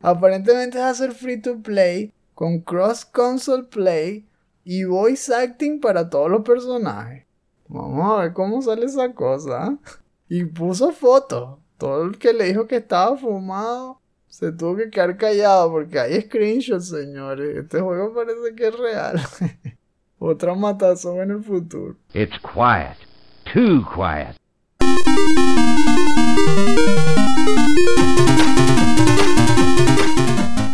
Aparentemente va a free to play con cross console play y voice acting para todos los personajes. Vamos a ver cómo sale esa cosa. Y puso fotos. Todo el que le dijo que estaba fumado se tuvo que quedar callado porque hay screenshots, señores. Este juego parece que es real. Otra matazón en el futuro. It's quiet. Too quiet.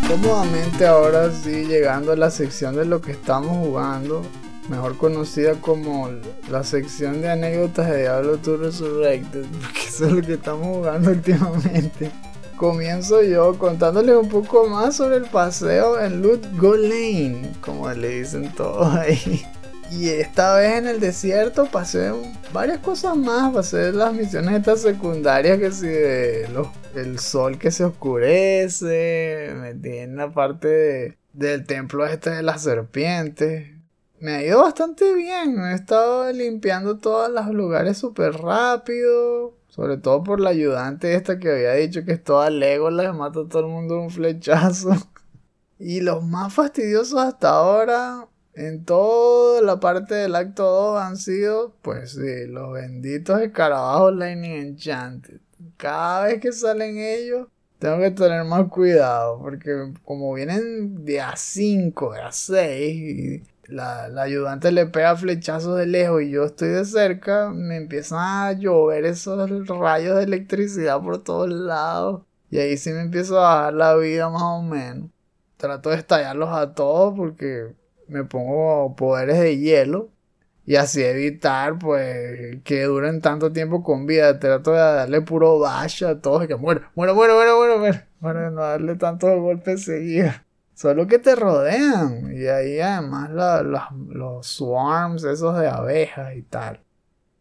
Cómodamente ahora sí, llegando a la sección de lo que estamos jugando, mejor conocida como la sección de anécdotas de Diablo 2 Resurrected, porque eso es lo que estamos jugando últimamente comienzo yo contándoles un poco más sobre el paseo en Loot Go Lane, como le dicen todos ahí. Y esta vez en el desierto pasé varias cosas más. Pasé las misiones estas secundarias que si de el sol que se oscurece. Metí en la parte del templo este de las serpientes. Me ha ido bastante bien. He estado limpiando todos los lugares súper rápido. Sobre todo por la ayudante esta que había dicho que es toda Legolas, mata a todo el mundo de un flechazo. Y los más fastidiosos hasta ahora en toda la parte del acto 2 han sido, pues sí, los benditos escarabajos Lightning Enchanted. Cada vez que salen ellos, tengo que tener más cuidado, porque como vienen de a 5, de a 6, y la, la, ayudante le pega flechazos de lejos y yo estoy de cerca, me empiezan a llover esos rayos de electricidad por todos lados. Y ahí sí me empiezo a bajar la vida más o menos. Trato de estallarlos a todos porque me pongo poderes de hielo. Y así evitar, pues, que duren tanto tiempo con vida. Trato de darle puro bash a todos. Y que muere, muere, muere, muere, muere, muere. Para no darle tantos golpes seguidos. Solo que te rodean. Y ahí además los swarms, esos de abejas y tal.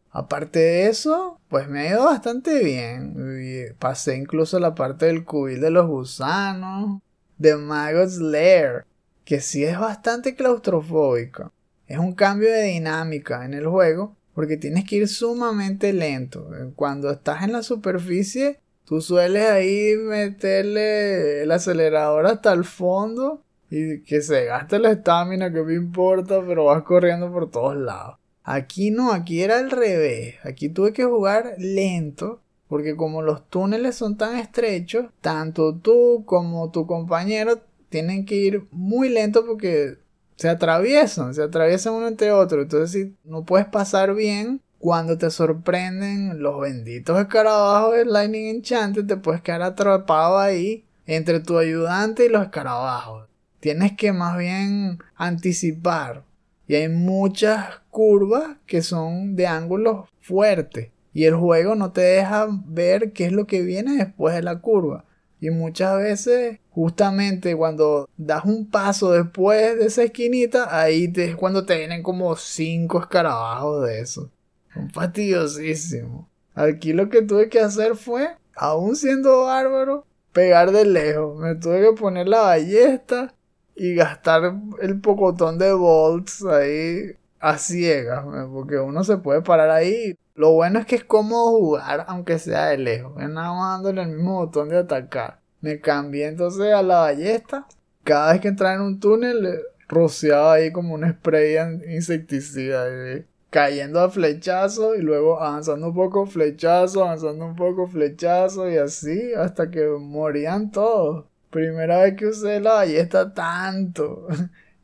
Aparte de eso, pues me ha ido bastante bien. pasé incluso la parte del cubil de los gusanos. De Magot's Lair. Que sí es bastante claustrofóbico. Es un cambio de dinámica en el juego. Porque tienes que ir sumamente lento. Cuando estás en la superficie, tú sueles ahí meterle el acelerador hasta el fondo. Y que se gaste la estamina, que me importa, pero vas corriendo por todos lados. Aquí no, aquí era al revés. Aquí tuve que jugar lento. Porque como los túneles son tan estrechos, tanto tú como tu compañero tienen que ir muy lento porque se atraviesan, se atraviesan uno entre otro. Entonces si no puedes pasar bien, cuando te sorprenden los benditos escarabajos de Lightning Enchanted, te puedes quedar atrapado ahí entre tu ayudante y los escarabajos. Tienes que más bien anticipar y hay muchas curvas que son de ángulos fuertes. Y el juego no te deja ver qué es lo que viene después de la curva. Y muchas veces, justamente cuando das un paso después de esa esquinita, ahí es cuando te vienen como cinco escarabajos de eso. Son fastidiosísimos. Aquí lo que tuve que hacer fue, aún siendo bárbaro, pegar de lejos. Me tuve que poner la ballesta y gastar el pocotón de volts ahí a ciegas, porque uno se puede parar ahí. Lo bueno es que es cómodo jugar, aunque sea de lejos. Es nada más dándole el mismo botón de atacar. Me cambié entonces a la ballesta. Cada vez que entraba en un túnel, rociaba ahí como un spray insecticida. Cayendo a flechazo y luego avanzando un poco, flechazo, avanzando un poco, flechazo y así hasta que morían todos. Primera vez que usé la ballesta tanto.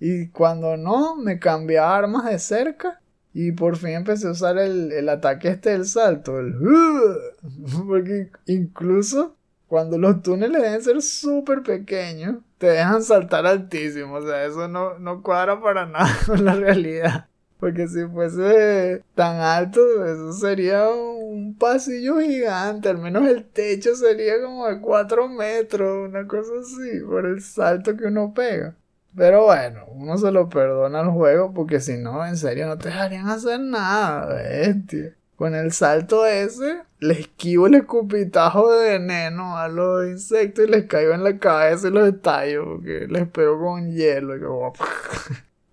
Y cuando no, me cambié a armas de cerca. Y por fin empecé a usar el, ataque este del salto. El... Porque incluso cuando los túneles deben ser súper pequeños, te dejan saltar altísimo. O sea, eso no, no cuadra para nada con la realidad. Porque si fuese tan alto, eso sería un pasillo gigante. Al menos el techo sería como de 4 metros, una cosa así, por el salto que uno pega. Pero bueno, uno se lo perdona al juego porque si no, en serio, no te dejarían hacer nada, bestia. Con el salto ese, le esquivo el escupitajo de veneno a los insectos y les caigo en la cabeza y los estallo porque les pego con hielo y como...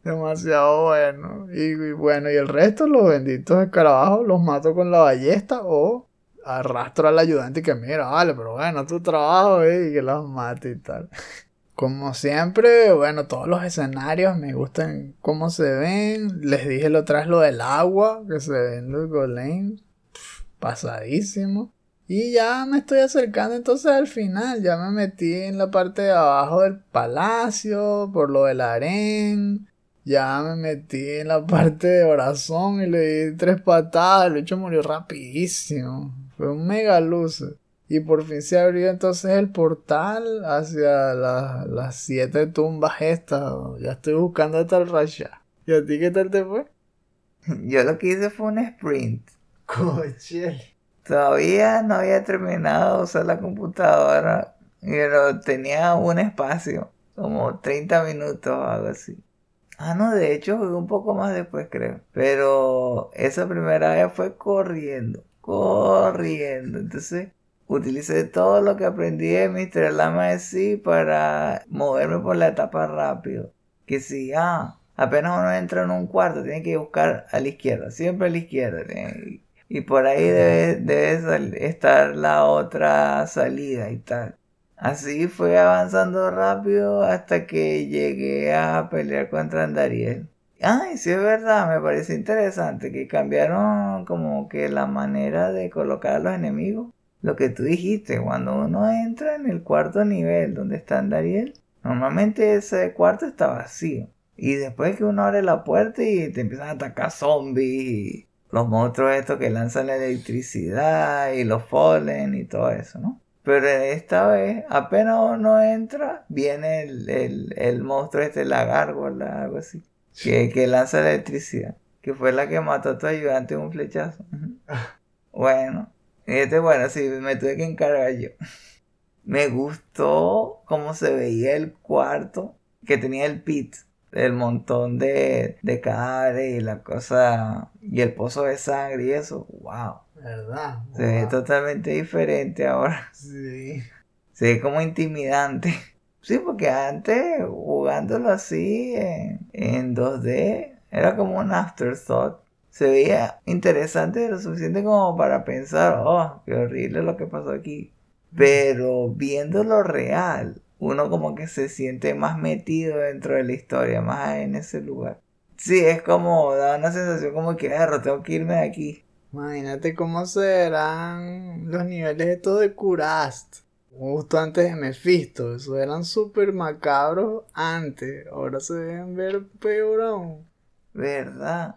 Demasiado bueno. Y, bueno, y el resto, los benditos escarabajos, los mato con la ballesta o arrastro al ayudante que mira, vale, pero bueno, tu trabajo y que los mate y tal. Como siempre, bueno, todos los escenarios me gustan cómo se ven. Les dije lo tras lo del agua, que se ven los golems. Pasadísimo. Y ya me estoy acercando entonces al final. Ya me metí en la parte de abajo del palacio, por lo del harén. Ya me metí en la parte de corazón y le di tres patadas. El bicho murió rapidísimo. Fue un mega luz. Y por fin se abrió entonces el portal hacia las siete tumbas estas. Ya estoy buscando hasta el Rasha. ¿Y a ti qué tal te fue? Yo lo que hice fue un sprint. Coche. Todavía no había terminado de usar la computadora. Pero tenía un espacio. Como 30 minutos o algo así. Ah, no, de hecho jugué un poco más después, creo. Pero esa primera vez fue corriendo, corriendo. Entonces, utilicé todo lo que aprendí de Mr. Lama de sí para moverme por la etapa rápido. Que si, ah, apenas uno entra en un cuarto, tiene que buscar a la izquierda, siempre a la izquierda. Y por ahí debe, debe estar la otra salida y tal. Así fue avanzando rápido hasta que llegué a pelear contra Andariel. Ay, sí es verdad, me parece interesante que cambiaron como que la manera de colocar a los enemigos. Lo que tú dijiste, cuando uno entra en el cuarto nivel donde está Andariel, normalmente ese cuarto está vacío. Y después que uno abre la puerta y te empiezan a atacar zombies y los monstruos estos que lanzan la electricidad y los fallen y todo eso, ¿no? Pero esta vez, apenas uno entra, viene el, el, monstruo este, la gárgola, algo así, que, que lanza la electricidad, que fue la que mató a tu ayudante un flechazo. bueno, este, bueno, sí, me tuve que encargar yo. Me gustó cómo se veía el cuarto que tenía el pit el montón de, de cadáveres y la cosa y el pozo de sangre y eso, wow. ¿Verdad? Se ve totalmente diferente ahora. Sí. Se ve como intimidante. Sí, porque antes jugándolo así en, en 2D era como un afterthought. Se veía interesante lo suficiente como para pensar, oh, qué horrible lo que pasó aquí. Pero viéndolo real, uno como que se siente más metido dentro de la historia, más en ese lugar. Sí, es como, da una sensación como que, erro, tengo que irme de aquí. Imagínate cómo serán los niveles estos de Curast. Justo antes de Mephisto. Esos eran súper macabros antes. Ahora se deben ver peor aún. ¿Verdad?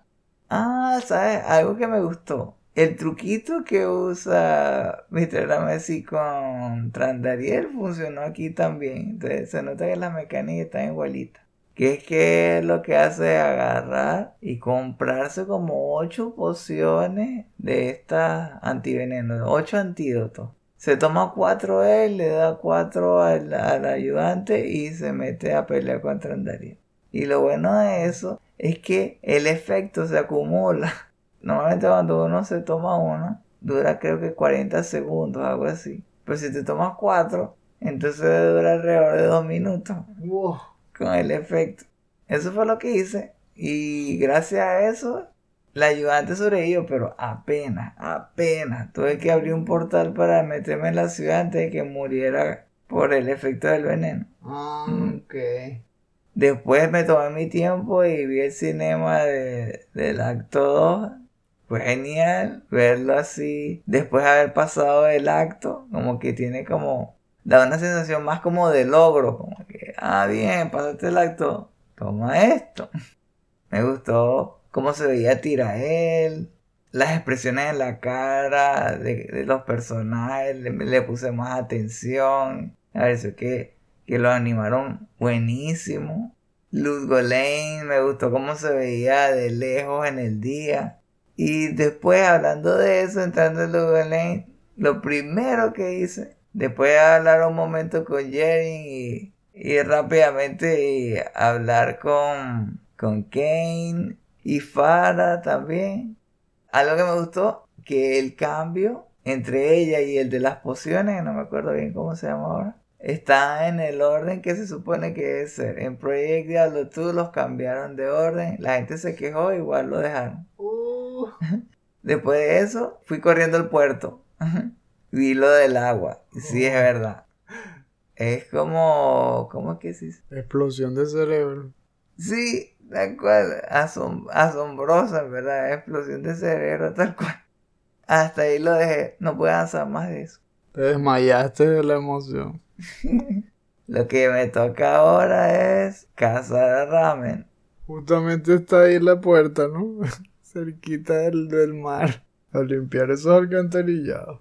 Ah, ¿sabes? Algo que me gustó el truquito que usa Mr. Ramessi con Trandariel funcionó aquí también. Entonces se nota que las mecánicas están igualitas. Que es que lo que hace es agarrar y comprarse como 8 pociones de estas antivenenos, 8 antídotos. Se toma 4 él, le da 4 al, al, ayudante y se mete a pelear contra Trandariel. Y lo bueno de eso es que el efecto se acumula Normalmente cuando uno se toma uno, dura creo que 40 segundos, algo así. Pero si te tomas cuatro, entonces dura alrededor de dos minutos. Wow. Con el efecto. Eso fue lo que hice. Y gracias a eso, la ayudante sobrevivió, pero apenas, apenas. Tuve que abrir un portal para meterme en la ciudad antes de que muriera por el efecto del veneno. Ah, ok. Después me tomé mi tiempo y vi el cinema de, del acto 2 fue genial verlo así después de haber pasado el acto como que tiene como da una sensación más como de logro como que ah bien pasaste el acto toma esto me gustó cómo se veía Tirael las expresiones en la cara de, los personajes le, puse más atención me pareció que, que lo animaron buenísimo. Luz Lane me gustó cómo se veía de lejos en el día. Y después, hablando de eso, entrando en Lane, lo primero que hice, después de hablar un momento con Jerry y, y rápidamente hablar con, con Kane y Farah también. Algo que me gustó, que el cambio entre ella y el de las pociones, no me acuerdo bien cómo se llama ahora, está en el orden que se supone que es ser. En Project Diablo 2 los cambiaron de orden, la gente se quejó, igual lo dejaron. Uh, Después de eso, fui corriendo al puerto. Vi lo del agua. Sí, es verdad. Es como. ¿Cómo es que sí? explosión de cerebro. Sí, tal cual. Asom- asombrosa, ¿verdad? Explosión de cerebro, tal cual. Hasta ahí lo dejé. No puedo avanzar más de eso. Te desmayaste de la emoción. Lo que me toca ahora es cazar a ramen. Justamente está ahí la puerta, ¿no? Cerquita del, del mar. A limpiar esos alcantarillados.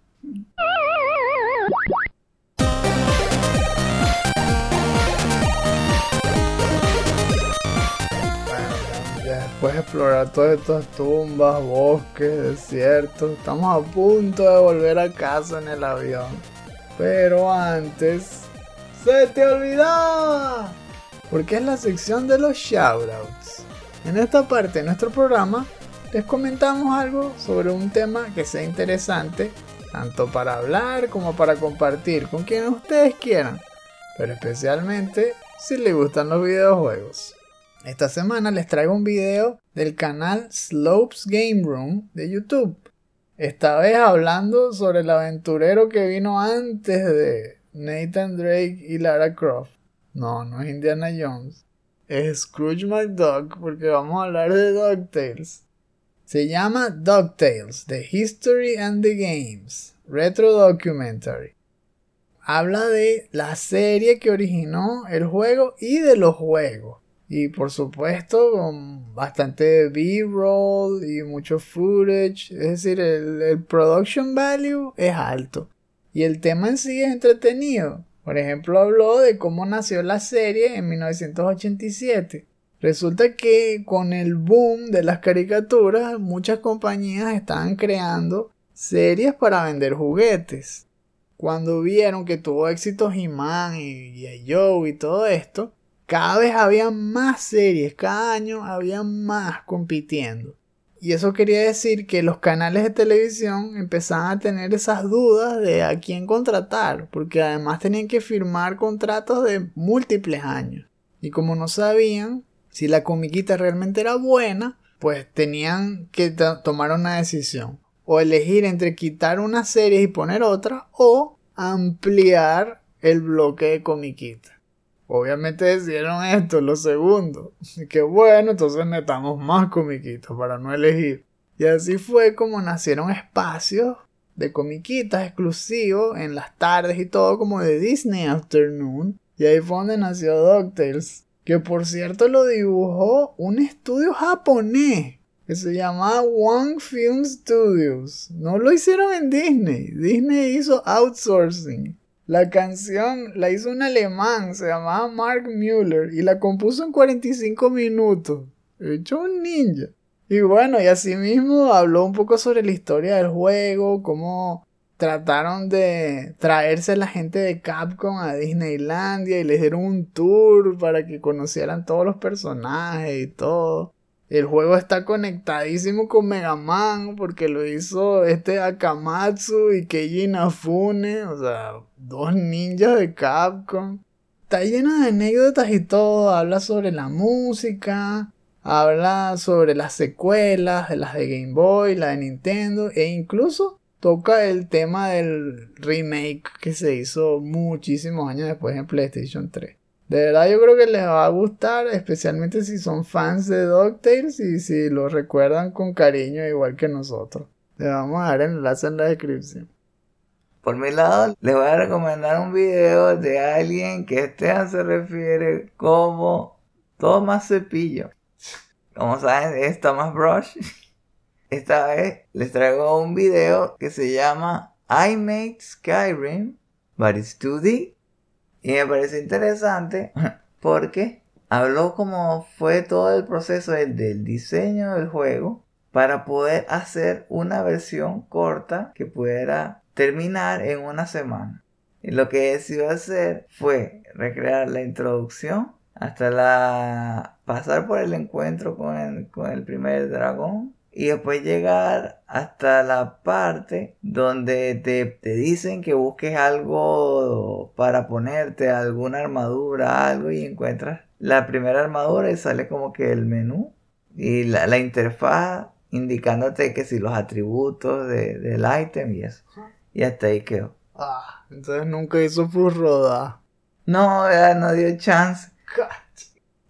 Después de explorar todas estas tumbas, bosques, desiertos, estamos a punto de volver a casa en el avión. Pero antes, ¡se te olvidaba! Porque es la sección de los shoutouts. En esta parte de nuestro programa les comentamos algo sobre un tema que sea interesante, tanto para hablar como para compartir con quienes ustedes quieran, pero especialmente si les gustan los videojuegos. Esta semana les traigo un video del canal Slopes Game Room de YouTube. Esta vez hablando sobre el aventurero que vino antes de Nathan Drake y Lara Croft. No, no es Indiana Jones. es Scrooge McDuck porque vamos a hablar de DuckTales. Se llama DuckTales, The History and the Games, Retro Documentary. Habla de la serie que originó el juego y de los juegos. Y por supuesto con bastante B-roll y mucho footage. Es decir, el, el production value es alto. Y el tema en sí es entretenido. Por ejemplo, habló de cómo nació la serie en 1987. Resulta que con el boom de las caricaturas, muchas compañías estaban creando series para vender juguetes. Cuando vieron que tuvo éxito He-Man y, y Joe y todo esto, cada vez había más series, cada año había más compitiendo. Y eso quería decir que los canales de televisión empezaban a tener esas dudas de a quién contratar, porque además tenían que firmar contratos de múltiples años. Y como no sabían si la comiquita realmente era buena, pues tenían que tomar una decisión. O elegir entre quitar una serie y poner otra, o ampliar el bloque de comiquita. Obviamente decidieron esto, lo segundo. Que bueno, entonces metamos más comiquitas para no elegir. Y así fue como nacieron espacios de comiquitas exclusivos en las tardes y todo como de Disney Afternoon. Y ahí fue donde nació DuckTales. Que por cierto lo dibujó un estudio japonés que se llamaba One Film Studios. No lo hicieron en Disney. Disney hizo outsourcing. La canción la hizo un alemán, se llamaba Mark Müller, y la compuso en 45 minutos. Hecho un ninja. Y bueno, y así mismo habló un poco sobre la historia del juego, cómo trataron de traerse a la gente de Capcom a Disneylandia y les dieron un tour para que conocieran todos los personajes y todo. El juego está conectadísimo con Mega Man porque lo hizo este Akamatsu y Keiji Inafune, o sea, dos ninjas de Capcom. Está lleno de anécdotas y todo, habla sobre la música, habla sobre las secuelas, de las de Game Boy, la de Nintendo e incluso toca el tema del remake que se hizo muchísimos años después en PlayStation 3. De verdad yo creo que les va a gustar, especialmente si son fans de DuckTales y si lo recuerdan con cariño igual que nosotros. Les vamos a dar el enlace en la descripción. Por mi lado, les voy a recomendar un video de alguien que Esteban se refiere como Thomas Cepillo. Como saben, es Thomas Brush. Esta vez les traigo un video que se llama I Made Skyrim, but it's 2D. Y me parece interesante porque habló como fue todo el proceso del, diseño del juego para poder hacer una versión corta que pudiera terminar en una semana. Y lo que decidió hacer fue recrear la introducción hasta la pasar por el encuentro con el, con el primer dragón y después llegar hasta la parte donde te, dicen que busques algo para ponerte, alguna armadura, algo y encuentras la primera armadura y sale como que el menú y la, la interfaz indicándote que si los atributos del ítem y eso. Y hasta ahí quedó. Ah, entonces nunca hizo full roda. No, ya no dio chance.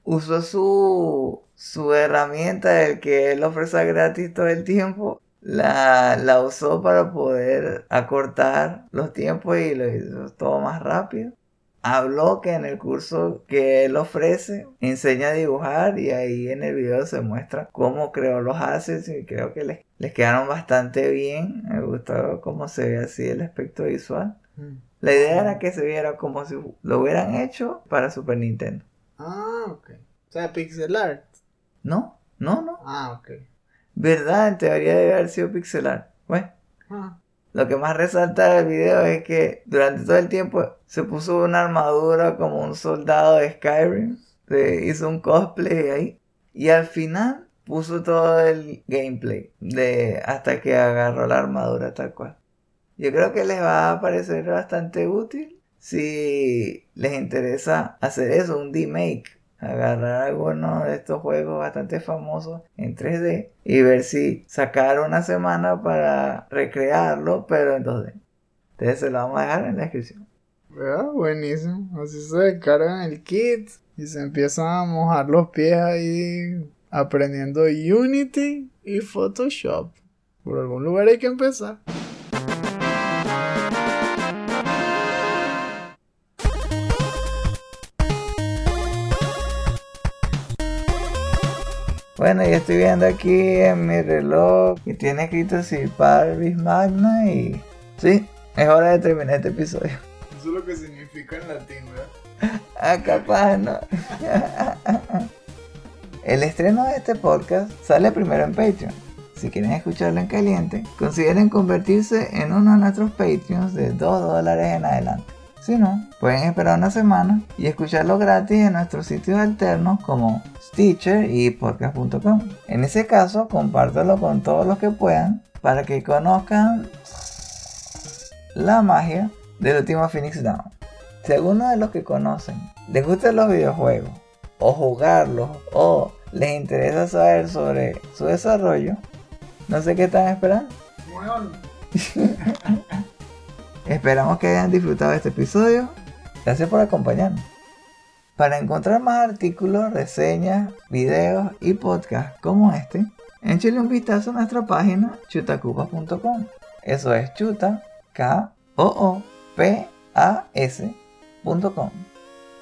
Usó su su herramienta, el que él ofrece gratis todo el tiempo, la, la usó para poder acortar los tiempos y lo hizo todo más rápido. Habló que en el curso que él ofrece enseña a dibujar y ahí en el video se muestra cómo creó los assets y creo que les, les quedaron bastante bien. Me gustó cómo se ve así el aspecto visual. Mm. La idea era que se viera como si lo hubieran hecho para Super Nintendo. Ah, ok. O sea, pixel art. No, no, no. Ah, ok. ¿Verdad? En teoría debe haber sido pixelar. Bueno. Ah. Lo que más resalta del video es que durante todo el tiempo se puso una armadura como un soldado de Skyrim. Se hizo un cosplay ahí. Y al final puso todo el gameplay de hasta que agarró la armadura tal cual. Yo creo que les va a parecer bastante útil si les interesa hacer eso, un remake agarrar alguno de estos juegos bastante famosos en 3D y ver si sacar una semana para recrearlo, pero en 2D. Entonces se lo vamos a dejar en la descripción. buenísimo. Así se descargan el kit Y se empiezan a mojar los pies ahí aprendiendo Unity y Photoshop. Por algún lugar hay que empezar. Bueno, yo estoy viendo aquí en mi reloj que tiene escrito Sir Parvis Magna y... Sí, es hora de terminar este episodio. Eso es lo que significa en latín, ¿verdad? Ah, capaz, ¿no? El estreno de este podcast sale primero en Patreon. Si quieren escucharlo en caliente, consideren convertirse en uno de nuestros Patreons de 2 dólares en adelante. Si no, pueden esperar una semana y escucharlo gratis en nuestros sitios alternos como Stitcher y podcast.com. En ese caso, compártelo con todos los que puedan para que conozcan la magia del último Phoenix Down. Si alguno de los que conocen les gustan los videojuegos o jugarlos o les interesa saber sobre su desarrollo, no sé qué están esperando. Bueno, Esperamos que hayan disfrutado este episodio. Gracias por acompañarnos. Para encontrar más artículos, reseñas, videos y podcasts como este, échenle un vistazo a nuestra página chutacupas.com. Eso es chuta, k o o p a s.com.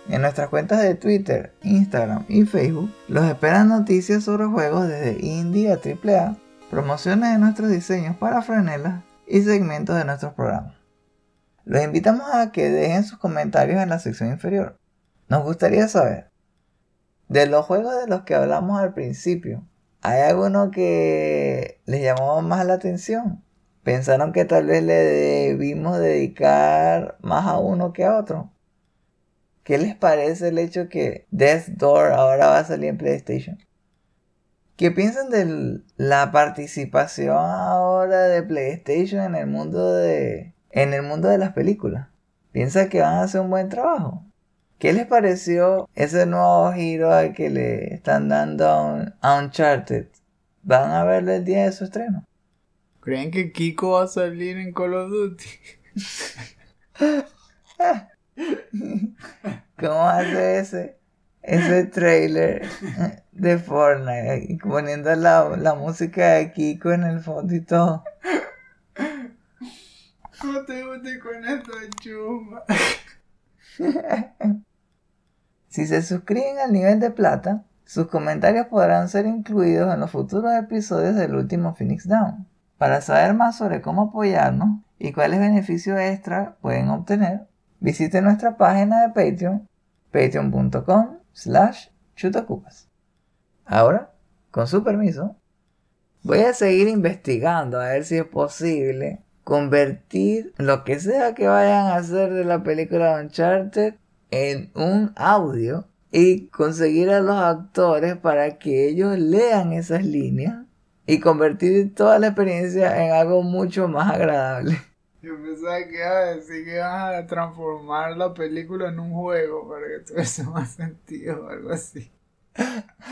En nuestras cuentas de Twitter, Instagram y Facebook los esperan noticias sobre juegos desde indie a AAA, promociones de nuestros diseños para franelas y segmentos de nuestros programas. Los invitamos a que dejen sus comentarios en la sección inferior. Nos gustaría saber, de los juegos de los que hablamos al principio, ¿hay alguno que les llamó más la atención? ¿Pensaron que tal vez le debimos dedicar más a uno que a otro? ¿Qué les parece el hecho que Death Door ahora va a salir en PlayStation? ¿Qué piensan de la participación ahora de PlayStation en el mundo de en el mundo de las películas? ¿Piensan que van a hacer un buen trabajo? ¿Qué les pareció ese nuevo giro al que le están dando a, un- a Uncharted? ¿Van a verlo el día de su estreno? ¿creen que Kiko va a salir en Call of Duty? ¿Cómo hace ese, ese trailer de Fortnite? Poniendo la, la música de Kiko en el fondo y todo. No te guste con esta chuma. Si se suscriben al nivel de plata, sus comentarios podrán ser incluidos en los futuros episodios del último Phoenix Down. Para saber más sobre cómo apoyarnos y cuáles beneficios extra pueden obtener, visiten nuestra página de Patreon, patreon.com slash chutacupas. Ahora, con su permiso, voy a seguir investigando a ver si es posible convertir lo que sea que vayan a hacer de la película Uncharted en un audio y conseguir a los actores para que ellos lean esas líneas y convertir toda la experiencia en algo mucho más agradable. Yo pensaba que iba a decir que iban a transformar la película en un juego para que tuviese más sentido o algo así.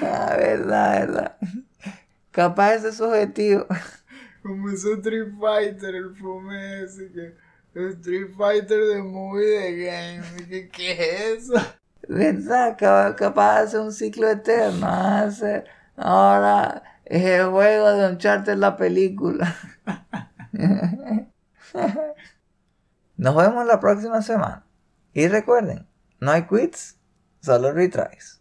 Ah, verdad, verdad. Capaz ese es su objetivo. Como hizo Street Fighter, el fume ese que... Street Fighter de movie de game. ¿Qué es eso? ¿Verdad? Capaz, capaz hace un ciclo eterno. Hace... Ahora es el juego de Uncharted la película. Nos vemos la próxima semana. Y recuerden, no hay quits, solo retries.